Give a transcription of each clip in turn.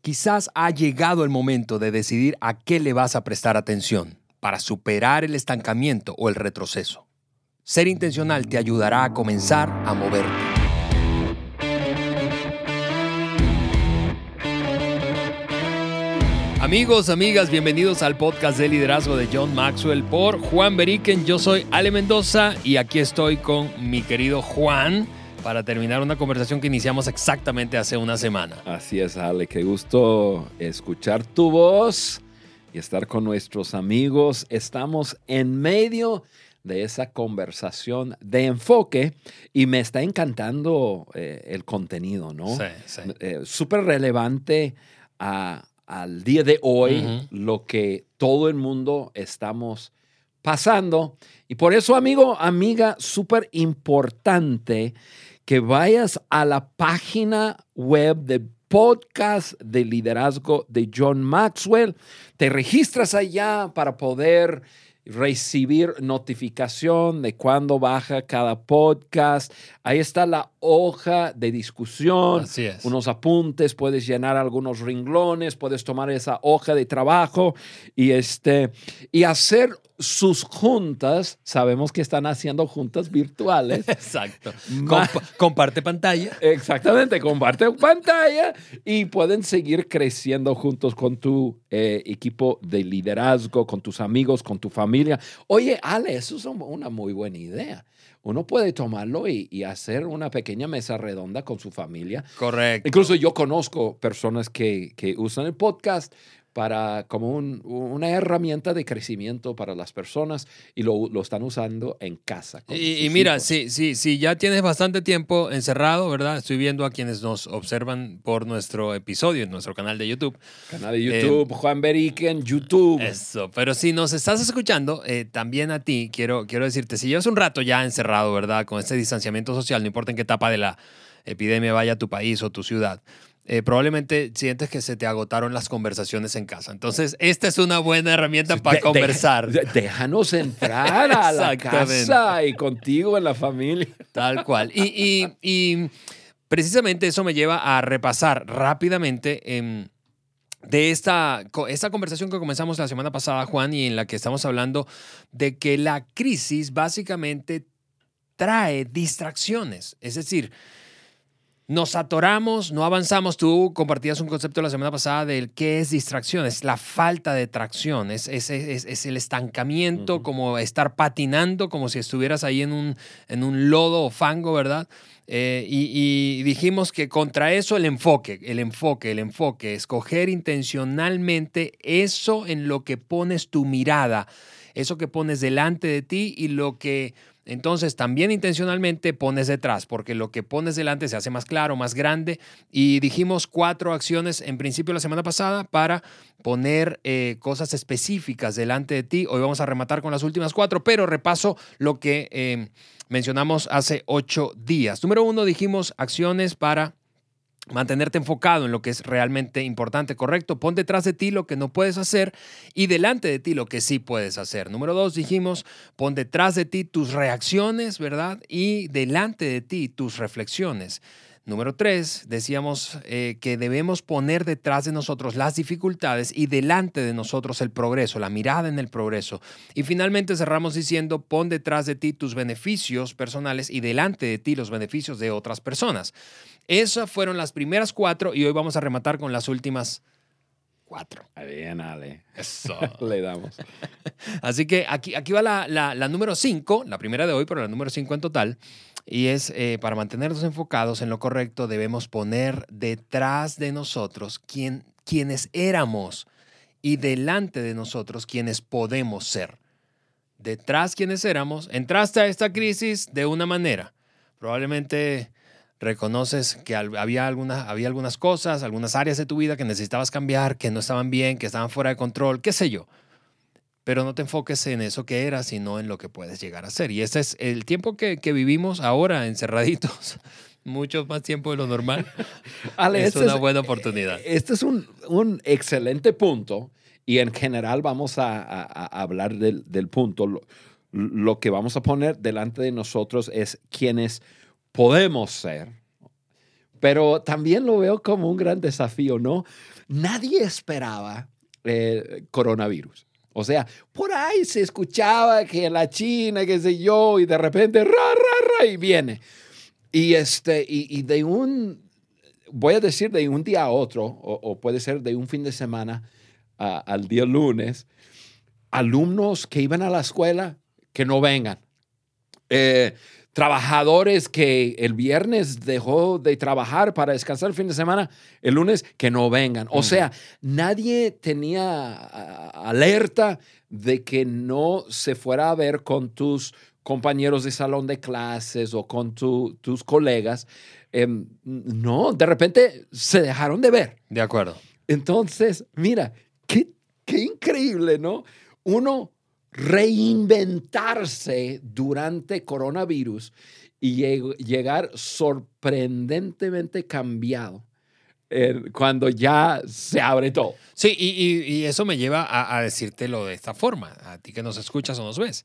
Quizás ha llegado el momento de decidir a qué le vas a prestar atención para superar el estancamiento o el retroceso. Ser intencional te ayudará a comenzar a moverte. Amigos, amigas, bienvenidos al podcast de liderazgo de John Maxwell por Juan Beriken. Yo soy Ale Mendoza y aquí estoy con mi querido Juan para terminar una conversación que iniciamos exactamente hace una semana. Así es, Ale, qué gusto escuchar tu voz y estar con nuestros amigos. Estamos en medio de esa conversación de enfoque y me está encantando eh, el contenido, ¿no? Sí, sí. Eh, Súper relevante a al día de hoy lo que todo el mundo estamos pasando. Y por eso, amigo, amiga, súper importante que vayas a la página web del podcast de liderazgo de John Maxwell. Te registras allá para poder recibir notificación de cuándo baja cada podcast. Ahí está la hoja de discusión, Así es. unos apuntes, puedes llenar algunos renglones, puedes tomar esa hoja de trabajo y, este, y hacer sus juntas. Sabemos que están haciendo juntas virtuales. Exacto. Comparte pantalla. Exactamente, comparte pantalla y pueden seguir creciendo juntos con tu eh, equipo de liderazgo, con tus amigos, con tu familia. Oye, Ale, eso es un- una muy buena idea. Uno puede tomarlo y, y hacer una pequeña mesa redonda con su familia. Correcto. Incluso yo conozco personas que, que usan el podcast para como un- una herramienta de crecimiento para las personas y lo, lo están usando en casa. Y, mira, si, si, si ya tienes bastante tiempo encerrado, ¿verdad? Estoy viendo a quienes nos observan por nuestro episodio en nuestro canal de YouTube. Canal de YouTube, Juan Berique en YouTube. Eso, pero si nos estás escuchando, eh, también a ti quiero, quiero decirte, si llevas un rato ya encerrado, ¿verdad? Con este distanciamiento social, no importa en qué etapa de la epidemia vaya tu país o tu ciudad, eh, probablemente sientes que se te agotaron las conversaciones en casa. Entonces, esta es una buena herramienta para De- conversar. de- déjanos entrar a la casa y contigo en la familia. Tal cual. Y, y- y precisamente eso me lleva a repasar rápidamente em, de esta, esta conversación que comenzamos la semana pasada, Juan, y en la que estamos hablando de que la crisis básicamente trae distracciones. Es decir, nos atoramos, no avanzamos. Tú compartías un concepto la semana pasada del qué es distracción, es la falta de tracción, es, es- es- es el estancamiento, como estar patinando, como si estuvieras ahí en un, en un lodo o fango, ¿verdad? Eh, y, y dijimos que contra eso el enfoque, el enfoque, el enfoque, escoger intencionalmente eso en lo que pones tu mirada, eso que pones delante de ti y lo que entonces también intencionalmente pones detrás, porque lo que pones delante se hace más claro, más grande. Y dijimos cuatro acciones en principio la semana pasada para poner eh, cosas específicas delante de ti. Hoy vamos a rematar con las últimas cuatro, pero repaso lo que eh, mencionamos hace ocho días. Número uno, dijimos acciones para mantenerte enfocado en lo que es realmente importante, correcto. Pon detrás de ti lo que no puedes hacer y delante de ti lo que sí puedes hacer. Número dos, dijimos, pon detrás de ti tus reacciones, ¿verdad? Y delante de ti tus reflexiones. Número tres, decíamos eh, que debemos poner detrás de nosotros las dificultades y delante de nosotros el progreso, la mirada en el progreso. Y finalmente cerramos diciendo, pon detrás de ti tus beneficios personales y delante de ti los beneficios de otras personas. Esas fueron las primeras cuatro y hoy vamos a rematar con las últimas cuatro. Bien, Ale. Eso. Le damos. Así que aquí, aquí va la, la- la número 5, la primera de hoy, pero la número 5 en total. Y es, eh, para mantenernos enfocados en lo correcto, debemos poner detrás de nosotros quien, quienes éramos y delante de nosotros quienes podemos ser. Detrás quienes éramos, entraste a esta crisis de una manera. Probablemente reconoces que había, alguna, había algunas cosas, algunas áreas de tu vida que necesitabas cambiar, que no estaban bien, que estaban fuera de control, qué sé yo pero no te enfoques en eso que eras, sino en lo que puedes llegar a ser. Y ese es el tiempo que, que vivimos ahora encerraditos, mucho más tiempo de lo normal. Ale, es este una buena oportunidad. Este es un, un excelente punto y en general vamos a, a- a hablar del, del punto. Lo, lo que vamos a poner delante de nosotros es quienes podemos ser, pero también lo veo como un gran desafío, ¿no? Nadie esperaba el coronavirus. O sea, por ahí se escuchaba que la China, qué sé yo, y de repente, ra, ra, ra, y viene. Y, este, y, de un, voy a decir de un día a otro, o, puede ser de un fin de semana al día lunes, alumnos que iban a la escuela que no vengan. Eh, trabajadores que el viernes dejó de trabajar para descansar el fin de semana, el lunes que no vengan. O sea, nadie tenía alerta de que no se fuera a ver con tus compañeros de salón de clases o con tus colegas. Em, no, de repente se dejaron de ver. De acuerdo. Entonces, mira, qué, qué increíble, ¿no? Uno reinventarse durante coronavirus y llegar sorprendentemente cambiado cuando ya se abre todo. Sí, y, eso me lleva a, a decírtelo de esta forma, a ti que nos escuchas o nos ves.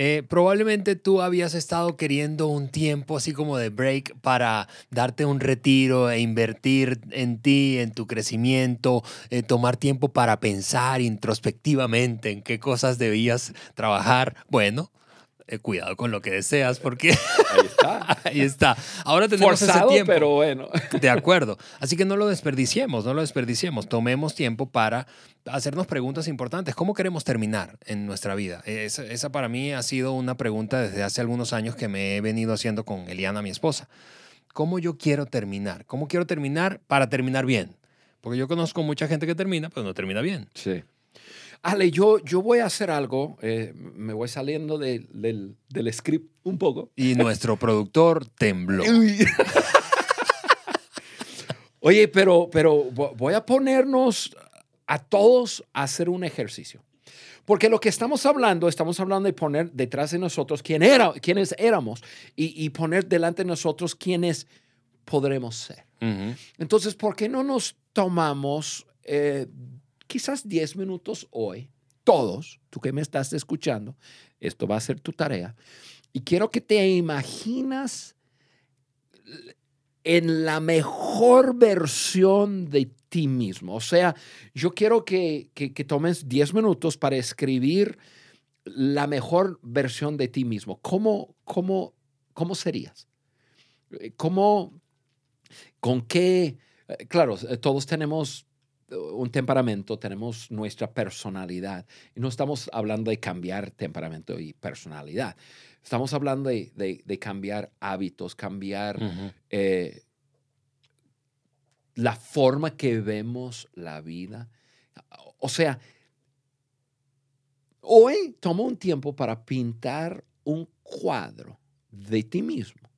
Eh, probablemente tú habías estado queriendo un tiempo así como de break para darte un retiro e invertir en ti, en tu crecimiento, eh, tomar tiempo para pensar introspectivamente en qué cosas debías trabajar. Bueno, eh, cuidado con lo que deseas, porque ahí está. ahí está. Ahora tenemos ese tiempo. pero bueno. De acuerdo. Así que no lo desperdiciemos, no lo desperdiciemos. Tomemos tiempo para hacernos preguntas importantes. ¿Cómo queremos terminar en nuestra vida? Esa, esa para mí ha sido una pregunta desde hace algunos años que me he venido haciendo con Eliana, mi esposa. ¿Cómo yo quiero terminar? ¿Cómo quiero terminar para terminar bien? Porque yo conozco mucha gente que termina, pero no termina bien. Sí. Ale, yo, yo voy a hacer algo, eh, me voy saliendo del, del, script un poco. Y nuestro productor tembló. Oye, pero, pero voy a ponernos a todos a hacer un ejercicio. Porque lo que estamos hablando, estamos hablando de poner detrás de nosotros quién era, quiénes éramos y, poner delante de nosotros quiénes podremos ser. Entonces, ¿por qué no nos tomamos eh, quizás 10 minutos hoy, todos, tú que me estás escuchando, esto va a ser tu tarea, y quiero que te imaginas en la mejor versión de ti mismo. O sea, yo quiero que, que, tomes 10 minutos para escribir la mejor versión de ti mismo. ¿Cómo, cómo, cómo serías? ¿Cómo, con qué? Claro, todos tenemos un temperamento, tenemos nuestra personalidad. Y no estamos hablando de cambiar temperamento y personalidad. Estamos hablando de, cambiar hábitos, cambiar eh, la forma que vemos la vida. O sea, hoy toma un tiempo para pintar un cuadro de ti mismo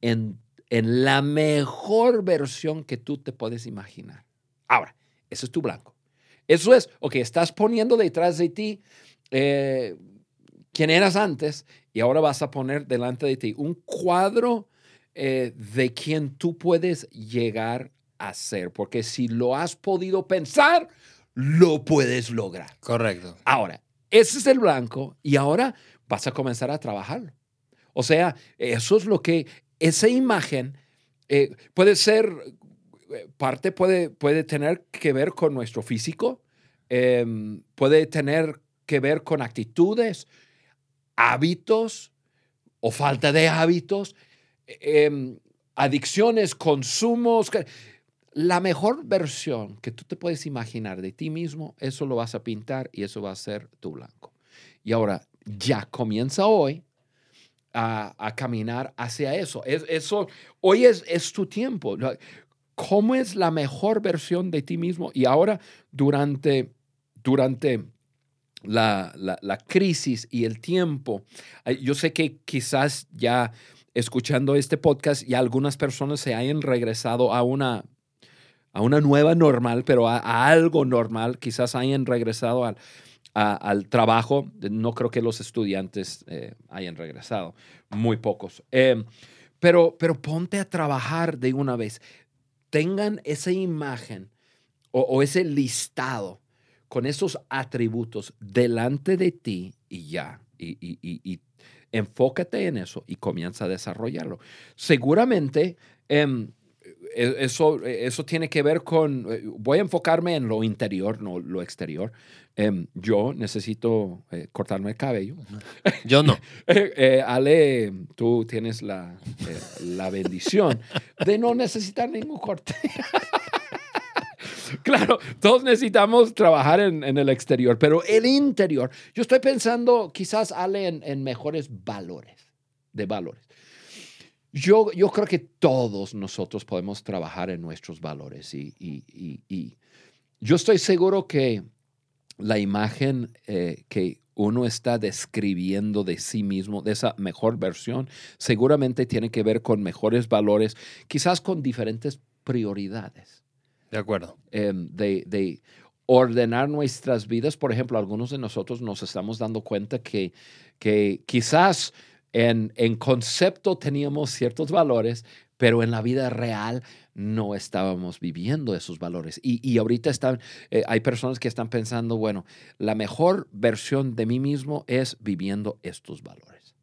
en, en la mejor versión que tú te puedes imaginar. Ahora, ese es tu blanco. Eso es, ok, estás poniendo detrás de ti eh, quién eras antes y ahora vas a poner delante de ti un cuadro eh, de quien tú puedes llegar a ser. Porque si lo has podido pensar, lo puedes lograr. Correcto. Ahora, ese es el blanco y ahora vas a comenzar a trabajarlo. O sea, eso es lo que, esa imagen eh, puede ser parte puede, puede tener que ver con nuestro físico, em, puede tener que ver con actitudes, hábitos o falta de hábitos, em, adicciones, consumos. La mejor versión que tú te puedes imaginar de ti mismo, eso lo vas a pintar y eso va a ser tu blanco. Y ahora ya comienza hoy a, caminar hacia eso. Es, eso hoy es, es tu tiempo cómo es la mejor versión de ti mismo. Y ahora, durante, durante la, la, crisis y el tiempo, yo sé que quizás ya escuchando este podcast y algunas personas se hayan regresado a una, a una nueva normal, pero a, algo normal, quizás hayan regresado al, al trabajo. No creo que los estudiantes eh, hayan regresado, muy pocos. Eh, pero, pero ponte a trabajar de una vez tengan esa imagen o, ese listado con esos atributos delante de ti y ya. Y, enfócate en eso y comienza a desarrollarlo. Seguramente em, eso, eso tiene que ver con, eh, voy a enfocarme en lo interior, no lo exterior. Em, yo necesito eh, cortarme el cabello. Yo no. Ale, tú tienes la, la bendición de no necesitar ningún corte. claro, todos necesitamos trabajar en, el exterior, pero el interior, yo estoy pensando quizás, Ale, en, mejores valores, de valores. Yo, yo creo que todos nosotros podemos trabajar en nuestros valores y, y, yo estoy seguro que la imagen eh, que uno está describiendo de sí mismo, de esa mejor versión, seguramente tiene que ver con mejores valores, quizás con diferentes prioridades. De acuerdo. Em, de, ordenar nuestras vidas. Por ejemplo, algunos de nosotros nos estamos dando cuenta que, que quizás en, en concepto teníamos ciertos valores, pero en la vida real no estábamos viviendo esos valores. Y, y ahorita están, eh, hay personas que están pensando, bueno, la mejor versión de mí mismo es viviendo estos valores.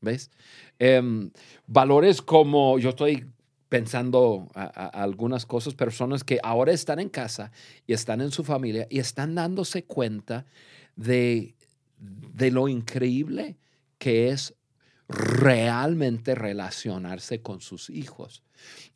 ¿Ves? Em, valores como yo estoy pensando a, algunas cosas, personas que ahora están en casa y están en su familia y están dándose cuenta de, de lo increíble que es realmente relacionarse con sus hijos.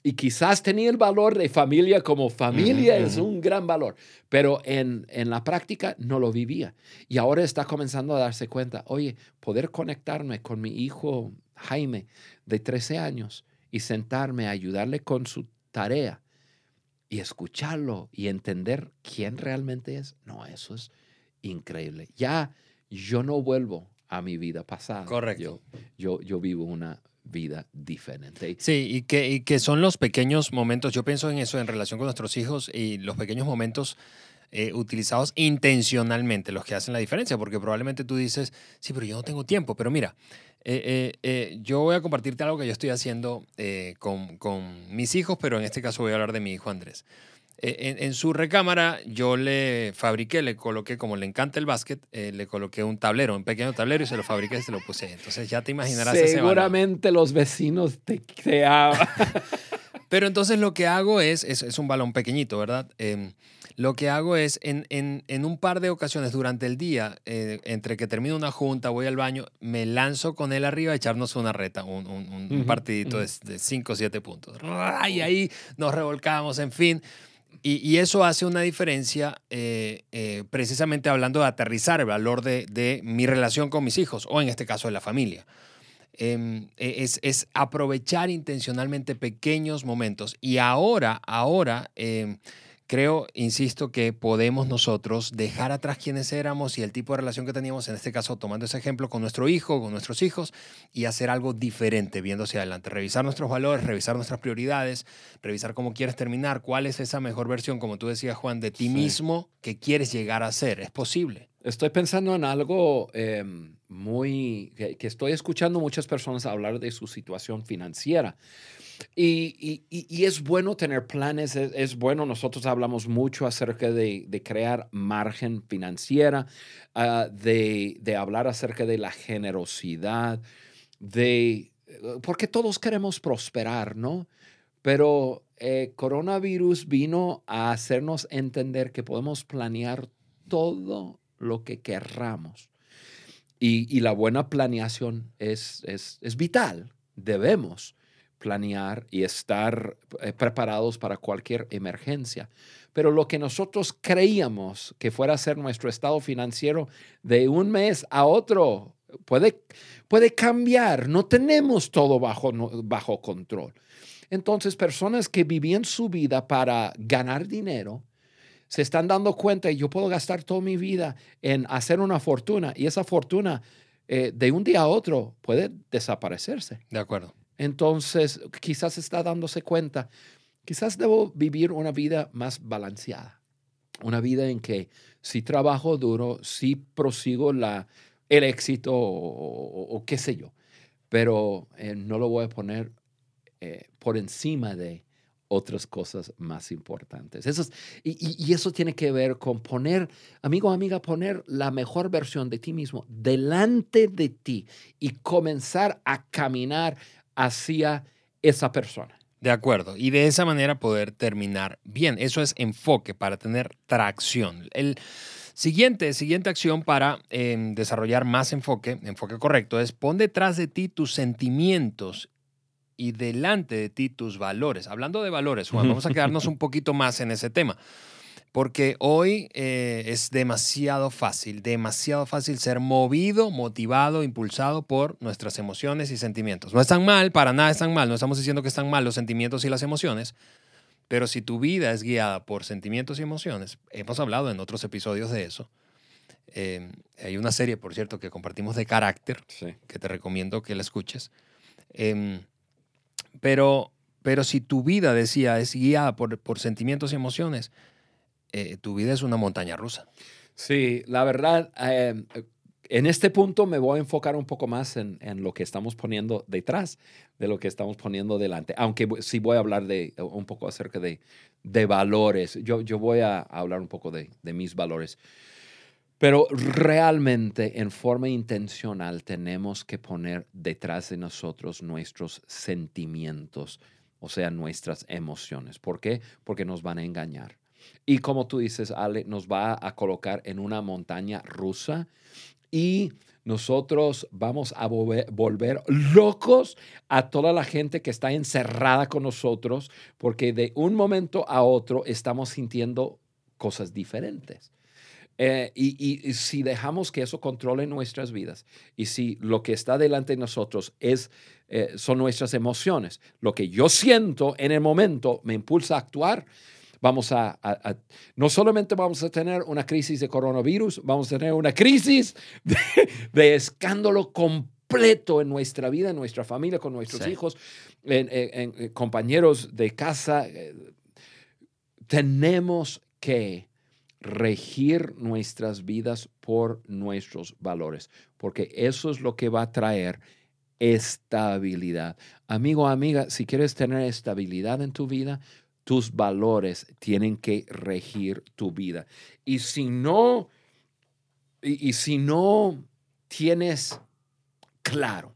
Y quizás tenía el valor de familia como familia, es un gran valor, pero en, en, la práctica no lo vivía. Y ahora está comenzando a darse cuenta, oye, poder conectarme con mi hijo Jaime de 13 años y sentarme a ayudarle con su tarea y escucharlo y entender quién realmente es, no, eso es increíble. Ya yo no vuelvo a mi vida pasada. Correcto. Yo, yo, vivo una vida diferente. Sí, y que, y que son los pequeños momentos, yo pienso en eso en relación con nuestros hijos y los pequeños momentos eh, utilizados intencionalmente los que hacen la diferencia, porque probablemente tú dices, sí, pero yo no tengo tiempo, pero mira, eh, eh, yo voy a compartirte algo que yo estoy haciendo con, con, mis hijos, pero en este caso voy a hablar de mi hijo Andrés. En, en, su recámara yo le fabriqué, le coloqué, como le encanta el básquet, le coloqué un tablero, un pequeño tablero y se lo fabriqué y se lo puse. Entonces ya te imaginarás. Seguramente los vecinos te, te Pero entonces lo que hago es, es, es un balón pequeñito, ¿verdad? Em, lo que hago es, en, en, en, un par de ocasiones durante el día, eh, entre que termino una junta, voy al baño, me lanzo con él arriba a echarnos una reta, un, un, partidito de 5 o 7 puntos. Y ahí nos revolcamos, en fin. Y, eso hace una diferencia eh, eh, precisamente hablando de aterrizar el valor de, de, mi relación con mis hijos, o en este caso de la familia. Em, e, es, es, aprovechar intencionalmente pequeños momentos. Y ahora, ahora... Creo, insisto, que podemos nosotros dejar atrás quienes éramos y el tipo de relación que teníamos, en este caso tomando ese ejemplo con nuestro hijo, con nuestros hijos, y hacer algo diferente viendo hacia adelante. Revisar nuestros valores, revisar nuestras prioridades, revisar cómo quieres terminar, cuál es esa mejor versión, como tú decías, Juan, de ti mismo que quieres llegar a ser. Es posible. Estoy pensando en algo em, muy, que, que estoy escuchando muchas personas hablar de su situación financiera. Y, es bueno tener planes, es, bueno, nosotros hablamos mucho acerca de, crear margen financiera, ah, de, hablar acerca de la generosidad, de, porque todos queremos prosperar, ¿no? Pero eh, coronavirus vino a hacernos entender que podemos planear todo lo que querramos. Y, la buena planeación es, es, es vital, debemos planear y estar eh, preparados para cualquier emergencia. Pero lo que nosotros creíamos que fuera a ser nuestro estado financiero de un mes a otro puede, puede cambiar. No tenemos todo bajo, bajo control. Entonces, personas que vivían su vida para ganar dinero, se están dando cuenta y yo puedo gastar toda mi vida en hacer una fortuna y esa fortuna eh, de un día a otro puede desaparecerse. De acuerdo. Entonces, quizás está dándose cuenta, quizás debo vivir una vida más balanceada, una vida en que si trabajo duro, si prosigo la, el éxito o, qué sé yo, pero eh, no lo voy a poner eh, por encima de otras cosas más importantes. Y, y, eso tiene que ver con poner, amigo, amiga, poner la mejor versión de ti mismo delante de ti y comenzar a caminar hacia esa persona. De acuerdo. Y de esa manera poder terminar bien. Eso es enfoque para tener tracción. El siguiente, siguiente acción para em, desarrollar más enfoque, enfoque correcto, es pon detrás de ti tus sentimientos y delante de ti tus valores. Hablando de valores, Juan, vamos a quedarnos un poquito más en ese tema. Porque hoy eh, es demasiado fácil, demasiado fácil ser movido, motivado, impulsado por nuestras emociones y sentimientos. No están mal, para nada están mal, no estamos diciendo que están mal los sentimientos y las emociones, pero si tu vida es guiada por sentimientos y emociones, hemos hablado en otros episodios de eso. Eh, hay una serie, por cierto, que compartimos de carácter, que te recomiendo que la escuches. Em, pero, pero si tu vida, decía, es guiada por, por sentimientos y emociones, eh, tu vida es una montaña rusa. Sí, la verdad, em, en este punto me voy a enfocar un poco más en, en, lo que estamos poniendo detrás de lo que estamos poniendo delante, aunque sí voy a hablar de, un poco acerca de, de valores. Yo, yo voy a hablar un poco de, de mis valores. Pero realmente en forma intencional tenemos que poner detrás de nosotros nuestros sentimientos, o sea, nuestras emociones. ¿Por qué? Porque nos van a engañar. Y como tú dices, Ale, nos va a colocar en una montaña rusa y nosotros vamos a volver locos a toda la gente que está encerrada con nosotros porque de un momento a otro estamos sintiendo cosas diferentes. Eh, y, si dejamos que eso controle nuestras vidas y si lo que está delante de nosotros es, eh, son nuestras emociones, lo que yo siento en el momento me impulsa a actuar, vamos a, no solamente vamos a tener una crisis de coronavirus, vamos a tener una crisis de, escándalo completo en nuestra vida, en nuestra familia, con nuestros hijos, en, compañeros de casa. Eh, tenemos que regir nuestras vidas por nuestros valores, porque eso es lo que va a traer estabilidad. Amigo, amiga, si quieres tener estabilidad en tu vida, tus valores tienen que regir tu vida. Y si no, y, si no tienes claro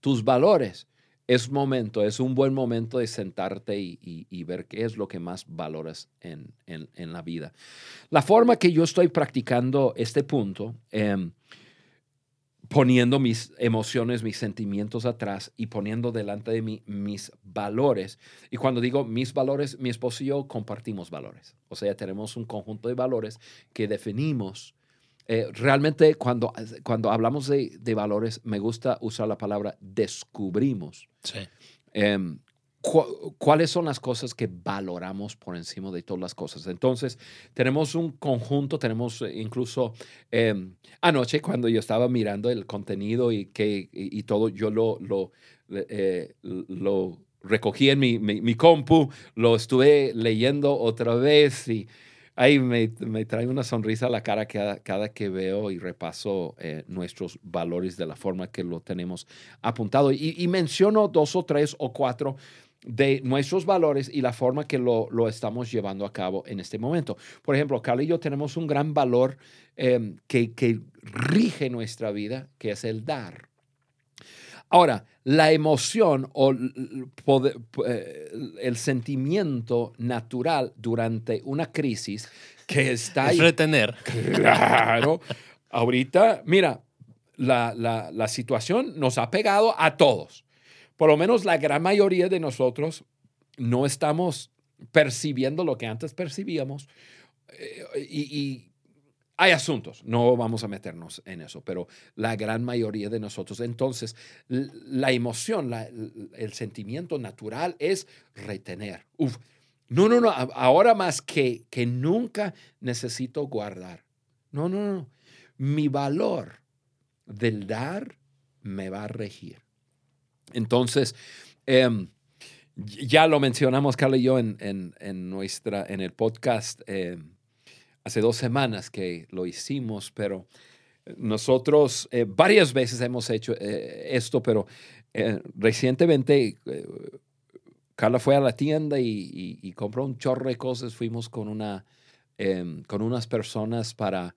tus valores, es momento, es un buen momento de sentarte y, ver qué es lo que más valoras en, la vida. La forma que yo estoy practicando este punto, em, poniendo mis emociones, mis sentimientos atrás y poniendo delante de mí mis valores. Y cuando digo mis valores, mi esposo y yo compartimos valores. O sea, tenemos un conjunto de valores que definimos. Eh, realmente cuando, cuando hablamos de, de, valores, me gusta usar la palabra descubrimos. Sí. Cuáles son las cosas que valoramos por encima de todas las cosas. Entonces, tenemos un conjunto, tenemos eh, incluso em, anoche cuando yo estaba mirando el contenido y, que, y, todo, yo lo, lo, eh, lo recogí en mi, mi, compu, lo estuve leyendo otra vez y ahí me, me trae una sonrisa a la cara cada, cada que veo y repaso eh, nuestros valores de la forma que lo tenemos apuntado. Y, y menciono dos o tres o cuatro de nuestros valores y la forma que lo, estamos llevando a cabo en este momento. Por ejemplo, Carla y yo tenemos un gran valor em, que, que rige nuestra vida, que es el dar. Ahora, la emoción o eh, el sentimiento natural durante una crisis que está ahí. retener. Claro. Ahorita, mira, la, la situación nos ha pegado a todos por lo menos la gran mayoría de nosotros no estamos percibiendo lo que antes percibíamos eh, y, hay asuntos, no vamos a meternos en eso, pero la gran mayoría de nosotros, entonces, la emoción, el sentimiento natural es retener. No, no, no, ahora más que, que nunca necesito guardar. No, no, no. Mi valor del dar me va a regir. Entonces, em, ya lo mencionamos, Carla y yo, en, en, nuestra, en el podcast em, hace dos semanas que lo hicimos, pero nosotros eh, varias veces hemos hecho eh, esto, pero eh, recientemente Carla fue a la tienda y, compró un chorro de cosas. Fuimos con, una, em, con unas personas para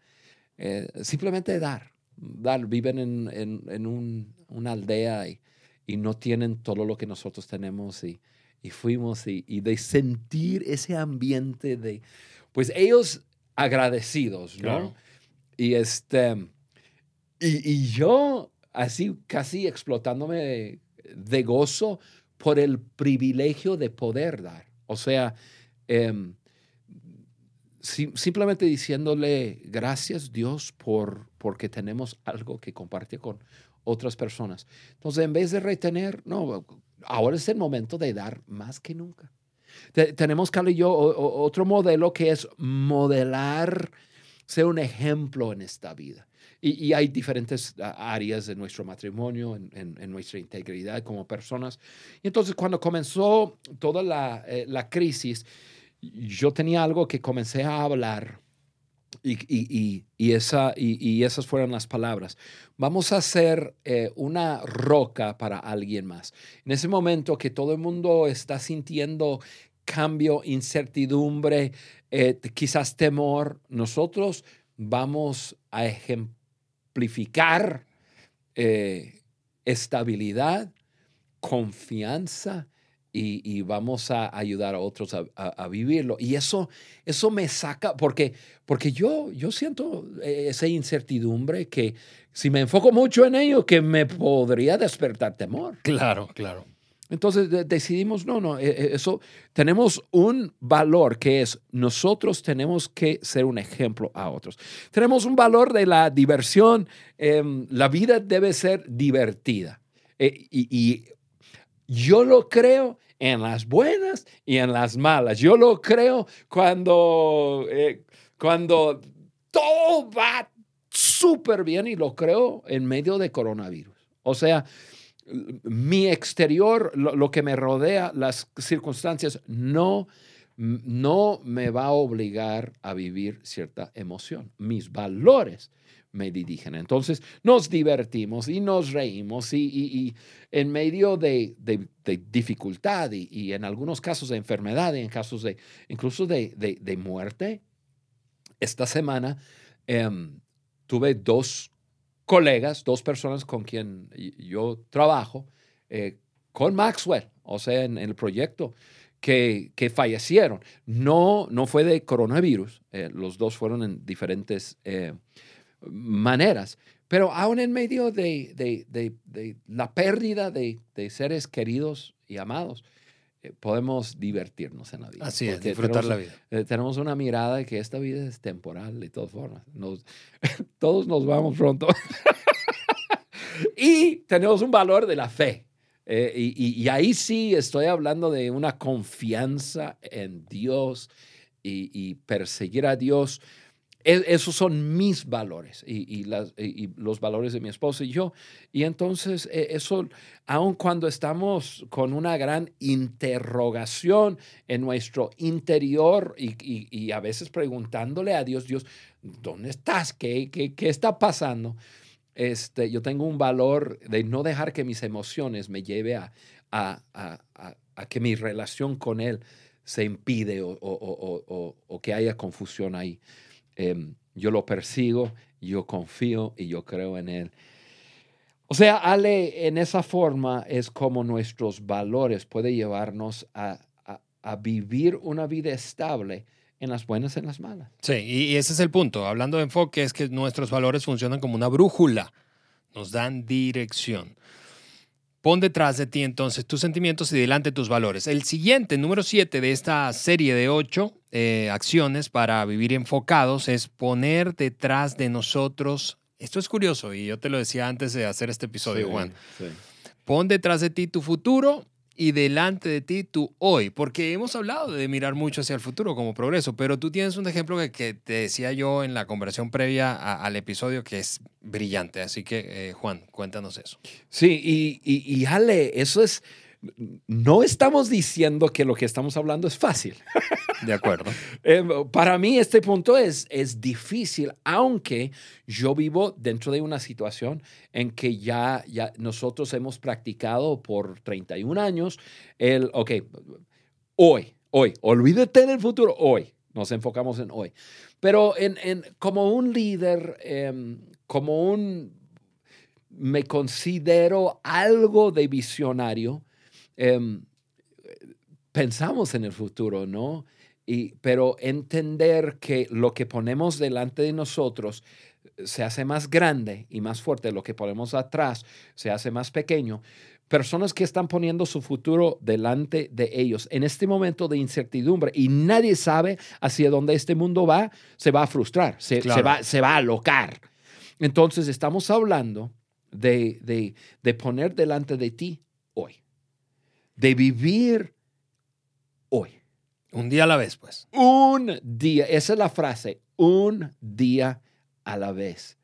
simplemente dar. dar. Viven en, en un, una aldea y y no tienen todo lo que nosotros tenemos y, y fuimos y, de sentir ese ambiente de, pues ellos agradecidos, ¿no? Y este, y, yo así casi explotándome de, gozo por el privilegio de poder dar. O sea, em, simplemente diciéndole gracias Dios por porque tenemos algo que compartir con otras personas. Entonces, en vez de retener, no, ahora es el momento de dar más que nunca. tenemos, Carlos y yo, otro modelo que es modelar, ser un ejemplo en esta vida. Y, hay diferentes áreas de nuestro matrimonio, en, nuestra integridad como personas. Y entonces cuando comenzó toda la, eh, la crisis, yo tenía algo que comencé a hablar y, esa, y, esas fueron las palabras. Vamos a hacer eh, una roca para alguien más. En ese momento que todo el mundo está sintiendo cambio, incertidumbre, eh, quizás temor, nosotros vamos a ejemplificar eh, estabilidad, confianza y, vamos a ayudar a otros a, vivirlo. Y eso, eso me saca, porque, porque yo, yo siento eh, esa incertidumbre que si me enfoco mucho en ello, que me podría despertar temor. Claro, claro. Entonces decidimos, no, no, eh, eh, eso, tenemos un valor que es nosotros tenemos que ser un ejemplo a otros. Tenemos un valor de la diversión, em, la vida debe ser divertida. y, y, yo lo creo en las buenas y en las malas. Yo lo creo cuando, eh, cuando todo va súper bien y lo creo en medio de coronavirus. O sea, mi exterior, lo, que me rodea, las circunstancias, no, no me va a obligar a vivir cierta emoción. Mis valores me dirigen. Entonces nos divertimos y nos reímos y, en medio de, dificultad y, en algunos casos de enfermedad y en casos de incluso de, muerte, esta semana em, tuve dos colegas, dos personas con quien yo trabajo, eh, con Maxwell, o sea, en, el proyecto. Que, fallecieron. No, no fue de coronavirus, eh, los dos fueron en diferentes eh, maneras. Pero aún en medio de, la pérdida de, seres queridos y amados, eh, podemos divertirnos en la vida. Así es, disfrutar la vida. Eh, tenemos una mirada de que esta vida es temporal de todas formas. todos nos vamos pronto. y tenemos un valor de la fe. Eh, y, y, ahí sí estoy hablando de una confianza en Dios y, y perseguir a Dios esos son mis valores y, los valores de mi esposa y yo. Y entonces e, eso, aun cuando estamos con una gran interrogación en nuestro interior y, a veces preguntándole a Dios, Dios, ¿dónde estás? ¿Qué, qué, está pasando? Este, yo tengo un valor de no dejar que mis emociones me lleve a, a, que mi relación con Él se impide o, o que haya confusión ahí. Em, yo lo persigo, yo confío y yo creo en Él. O sea, Ale, en esa forma es como nuestros valores pueden llevarnos a, vivir una vida estable en las buenas y en las malas. Sí, y ese es el punto. Hablando de enfoque, es que nuestros valores funcionan como una brújula, nos dan dirección. Pon detrás de ti entonces tus sentimientos y delante tus valores. El siguiente, número 7 de esta serie de ocho eh, acciones para vivir enfocados es poner detrás de nosotros. Esto es curioso y yo te lo decía antes de hacer este episodio, Juan. Pon detrás de ti tu futuro y delante de ti tu hoy, porque hemos hablado de mirar mucho hacia el futuro como progreso, pero tú tienes un ejemplo que, te decía yo en la conversación previa al episodio que es brillante, así que eh, Juan, cuéntanos eso. Sí, y, y, y Ale, eso es, no estamos diciendo que lo que estamos hablando es fácil. De acuerdo. Eh, para mí este punto es, es difícil, aunque yo vivo dentro de una situación en que ya, ya nosotros hemos practicado por 31 años el, ok, hoy, hoy, olvídate del futuro, hoy, nos enfocamos en hoy. Pero en, en como un líder, em, como un, me considero algo de visionario, Em, pensamos en el futuro, ¿no? Y, pero entender que lo que ponemos delante de nosotros se hace más grande y más fuerte, lo que ponemos atrás se hace más pequeño. Personas que están poniendo su futuro delante de ellos en este momento de incertidumbre y nadie sabe hacia dónde este mundo va, se va a frustrar, se, va, se va a alocar. Entonces estamos hablando de, de, de poner delante de ti hoy, de vivir hoy. Un día a la vez, pues. Un día, esa es la frase, un día a la vez.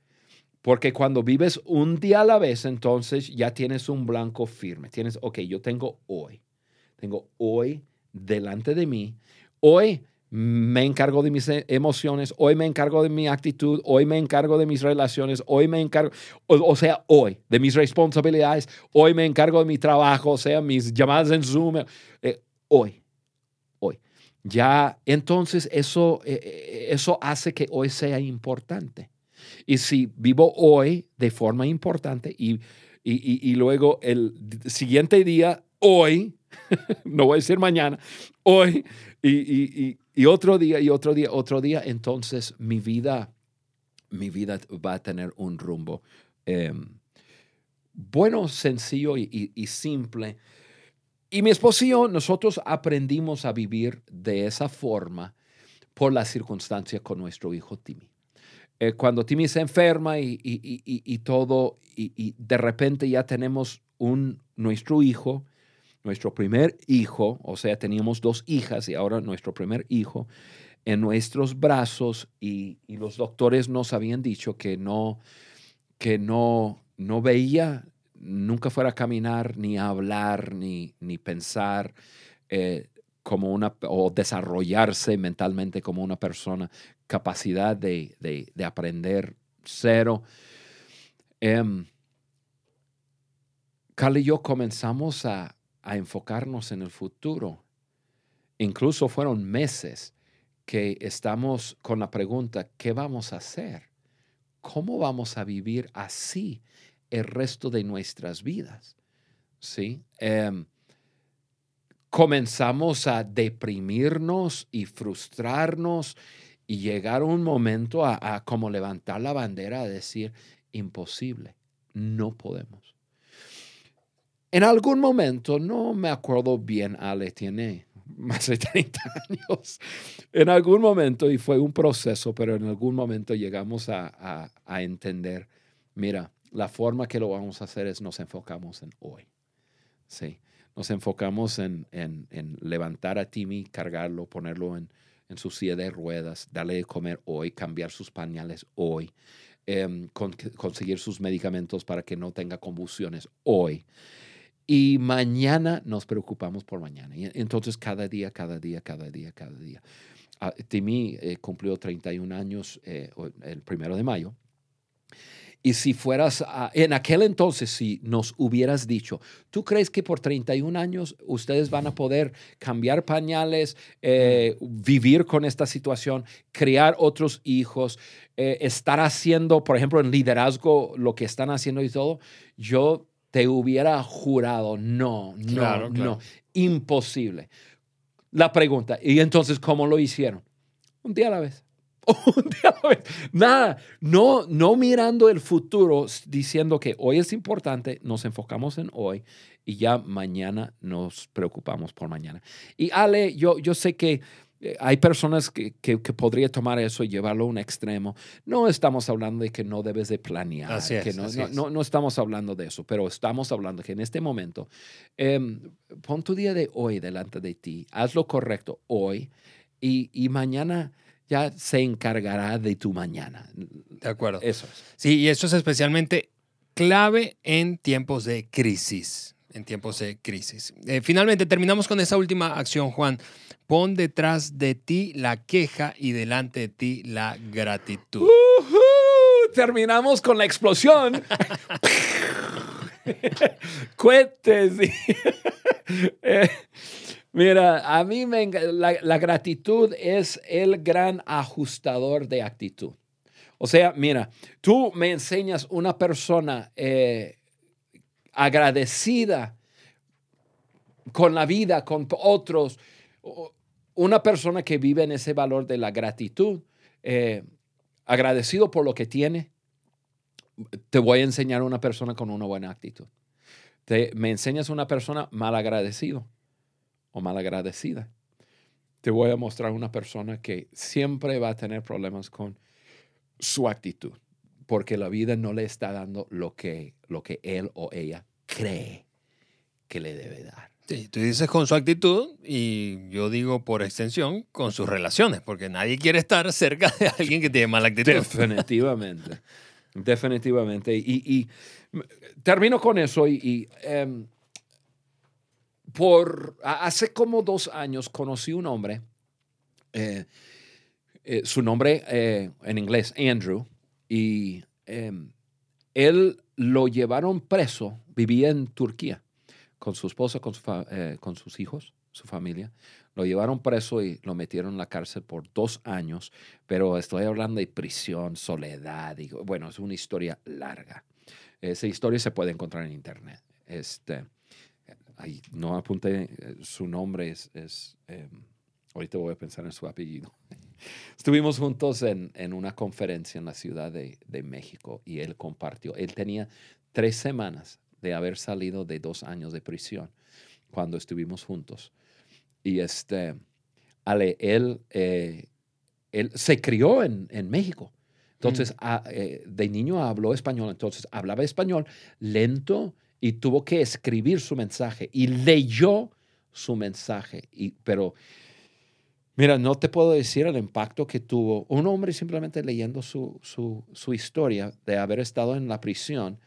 Porque cuando vives un día a la vez, entonces ya tienes un blanco firme. Tienes, ok, yo tengo hoy. Tengo hoy delante de mí. Hoy me encargo de mis emociones, hoy me encargo de mi actitud, hoy me encargo de mis relaciones, hoy me encargo, o, sea, hoy, de mis responsabilidades, hoy me encargo de mi trabajo, o sea, mis llamadas en Zoom, eh, hoy. Ya, entonces eso, eh, eh, eso hace que hoy sea importante. Y si vivo hoy de forma importante y, y, y luego el siguiente día, hoy, no voy a decir mañana, hoy, y, otro día, y otro día, otro día, entonces mi vida, mi vida va a tener un rumbo em, bueno, sencillo y, simple. Y mi esposo y yo, nosotros aprendimos a vivir de esa forma por la circunstancia con nuestro hijo Timmy. Eh, cuando Timmy se enferma y, y todo, y, de repente ya tenemos un, nuestro hijo nuestro primer hijo, o sea, teníamos dos hijas y ahora nuestro primer hijo en nuestros brazos y, los doctores nos habían dicho que no, que no, no veía, nunca fuera a caminar, ni a hablar, ni, ni pensar eh, como una, o desarrollarse mentalmente como una persona, capacidad de, aprender cero. Eh, y yo comenzamos a, a enfocarnos en el futuro. Incluso fueron meses que estamos con la pregunta, ¿qué vamos a hacer? ¿Cómo vamos a vivir así el resto de nuestras vidas? ¿Sí? Em, comenzamos a deprimirnos y frustrarnos y llegar un momento a, a como levantar la bandera a decir, imposible, no podemos. En algún momento, no me acuerdo bien, Ale tiene más de 30 años, en algún momento, y fue un proceso, pero en algún momento llegamos a, entender, mira, la forma que lo vamos a hacer es nos enfocamos en hoy. Sí, nos enfocamos en, levantar a Timmy, cargarlo, ponerlo en, su silla de ruedas, darle de comer hoy, cambiar sus pañales hoy, em, conseguir sus medicamentos para que no tenga convulsiones hoy. Y mañana nos preocupamos por mañana. Y entonces cada día, cada día, cada día, cada día. Ah, Timmy eh, cumplió 31 años eh, el primero de mayo. Y si fueras, en aquel entonces, si nos hubieras dicho, ¿tú crees que por 31 años ustedes van a poder cambiar pañales, eh, vivir con esta situación, crear otros hijos, estar haciendo, por ejemplo, en liderazgo lo que están haciendo y todo? Yo te hubiera jurado, no, no, no, imposible. La pregunta, ¿y entonces cómo lo hicieron? Un día a la vez. Un día a la vez. Nada, no, no mirando el futuro, diciendo que hoy es importante, nos enfocamos en hoy y ya mañana nos preocupamos por mañana. Y Ale, yo, yo sé que eh, hay personas que, que, podría tomar eso y llevarlo a un extremo. No estamos hablando de que no debes de planear, que no, no, no, estamos hablando de eso, pero estamos hablando que en este momento, em, pon tu día de hoy delante de ti, haz lo correcto hoy y, y mañana ya se encargará de tu mañana. De acuerdo. Eso es. Sí, y eso es especialmente clave en tiempos de crisis. En tiempos de crisis. Eh, finalmente, terminamos con esa última acción, Juan. Pon detrás de ti la queja y delante de ti la gratitud. Terminamos con la explosión. Cuentes. Eh, mira, a mí me, la, gratitud es el gran ajustador de actitud. O sea, mira, tú me enseñas una persona eh, agradecida con la vida, con otros. Una persona que vive en ese valor de la gratitud, eh, agradecido por lo que tiene, te voy a enseñar una persona con una buena actitud. Te, me enseñas una persona mal agradecido o mal agradecida. Te voy a mostrar una persona que siempre va a tener problemas con su actitud, porque la vida no le está dando lo que, lo que él o ella cree que le debe dar. Sí, tú dices con su actitud y yo digo por extensión con sus relaciones, porque nadie quiere estar cerca de alguien que tiene mala actitud. Definitivamente, definitivamente. Y, termino con eso y, em, por hace como dos años conocí un hombre, eh, eh, su nombre eh, en inglés, Andrew, y em, él lo llevaron preso, vivía en Turquía con su esposa, con, con sus hijos, su familia. Lo llevaron preso y lo metieron en la cárcel por dos años, pero estoy hablando de prisión, soledad, bueno, es una historia larga. Esa historia se puede encontrar en internet. Este, no apunté eh, su nombre, es, em, ahorita voy a pensar en su apellido. Estuvimos juntos en, una conferencia en la Ciudad de, México y él compartió, él tenía tres semanas de haber salido de dos años de prisión cuando estuvimos juntos. Y este, Ale, él, eh, él se crió en, México. Entonces, mm. eh, de niño habló español, entonces hablaba español lento y tuvo que escribir su mensaje y leyó su mensaje. Y, pero, mira, no te puedo decir el impacto que tuvo un hombre simplemente leyendo su, su, historia de haber estado en la prisión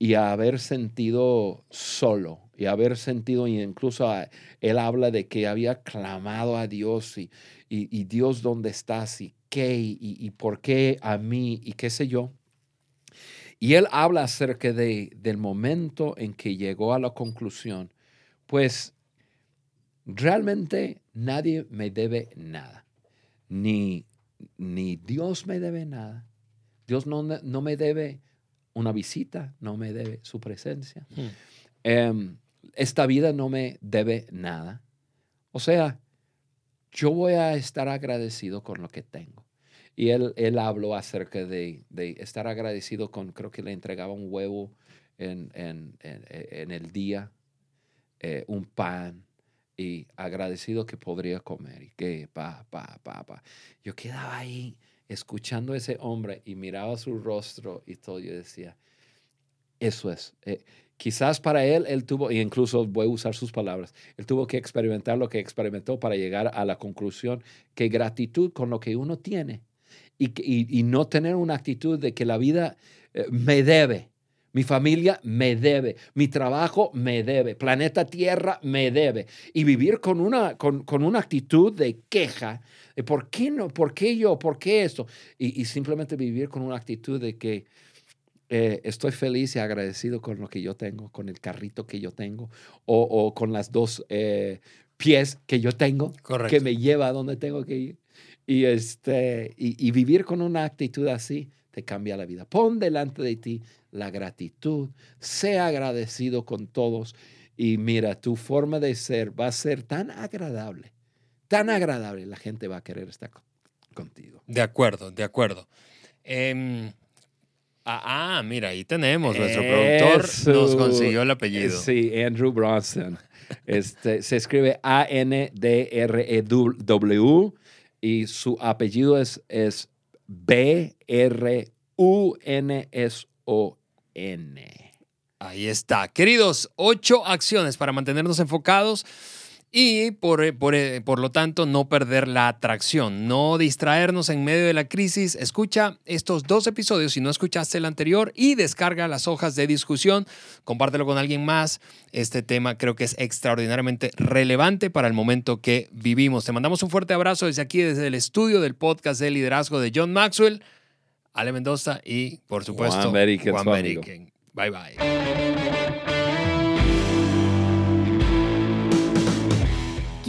y haber sentido solo y haber sentido, y incluso él habla de que había clamado a Dios y, y, Dios, ¿dónde estás? Y qué, y, por qué a mí, y qué sé yo. Y él habla acerca de, del momento en que llegó a la conclusión, pues realmente nadie me debe nada, ni, ni Dios me debe nada. Dios no, no, me debe una visita, no me debe su presencia. Hmm. Em, esta vida no me debe nada. O sea, yo voy a estar agradecido con lo que tengo. Y él, él habló acerca de, estar agradecido con, creo que le entregaba un huevo en, el día, eh, un pan, y agradecido que podría comer. Y que, pa, pa, pa, pa. Yo quedaba ahí escuchando a ese hombre y miraba su rostro y todo. Yo decía, eso es. Eh, quizás para él, él tuvo, e incluso voy a usar sus palabras, él tuvo que experimentar lo que experimentó para llegar a la conclusión que gratitud con lo que uno tiene y, no tener una actitud de que la vida eh, me debe, mi familia me debe, mi trabajo me debe, planeta Tierra me debe. Y vivir con una, con, una actitud de queja, de por qué no, por qué yo, por qué esto. Y, simplemente vivir con una actitud de que eh, estoy feliz y agradecido con lo que yo tengo, con el carrito que yo tengo, o, con las dos eh, pies que yo tengo, que me lleva a donde tengo que ir. Y, este, y, vivir con una actitud así te cambia la vida. Pon delante de ti la gratitud, sea agradecido con todos y mira, tu forma de ser va a ser tan agradable, tan agradable, la gente va a querer estar contigo. De acuerdo, de acuerdo. Em, ah, ah, mira, ahí tenemos, nuestro productor nos consiguió el apellido. Sí, Andrew Bronson. Este, se escribe A-N-D-R-E-W y su apellido es, es B-R-U-N-S-O-N. Ahí está. Queridos, ocho acciones para mantenernos enfocados y por, eh, eh, por, lo tanto no perder la atracción, no distraernos en medio de la crisis. Escucha estos dos episodios si no escuchaste el anterior y descarga las hojas de discusión, compártelo con alguien más. Este tema creo que es extraordinariamente relevante para el momento que vivimos. Te mandamos un fuerte abrazo desde aquí, desde el estudio del podcast de liderazgo de John Maxwell, Ale Mendoza y por supuesto Juan Beriken. Bye bye.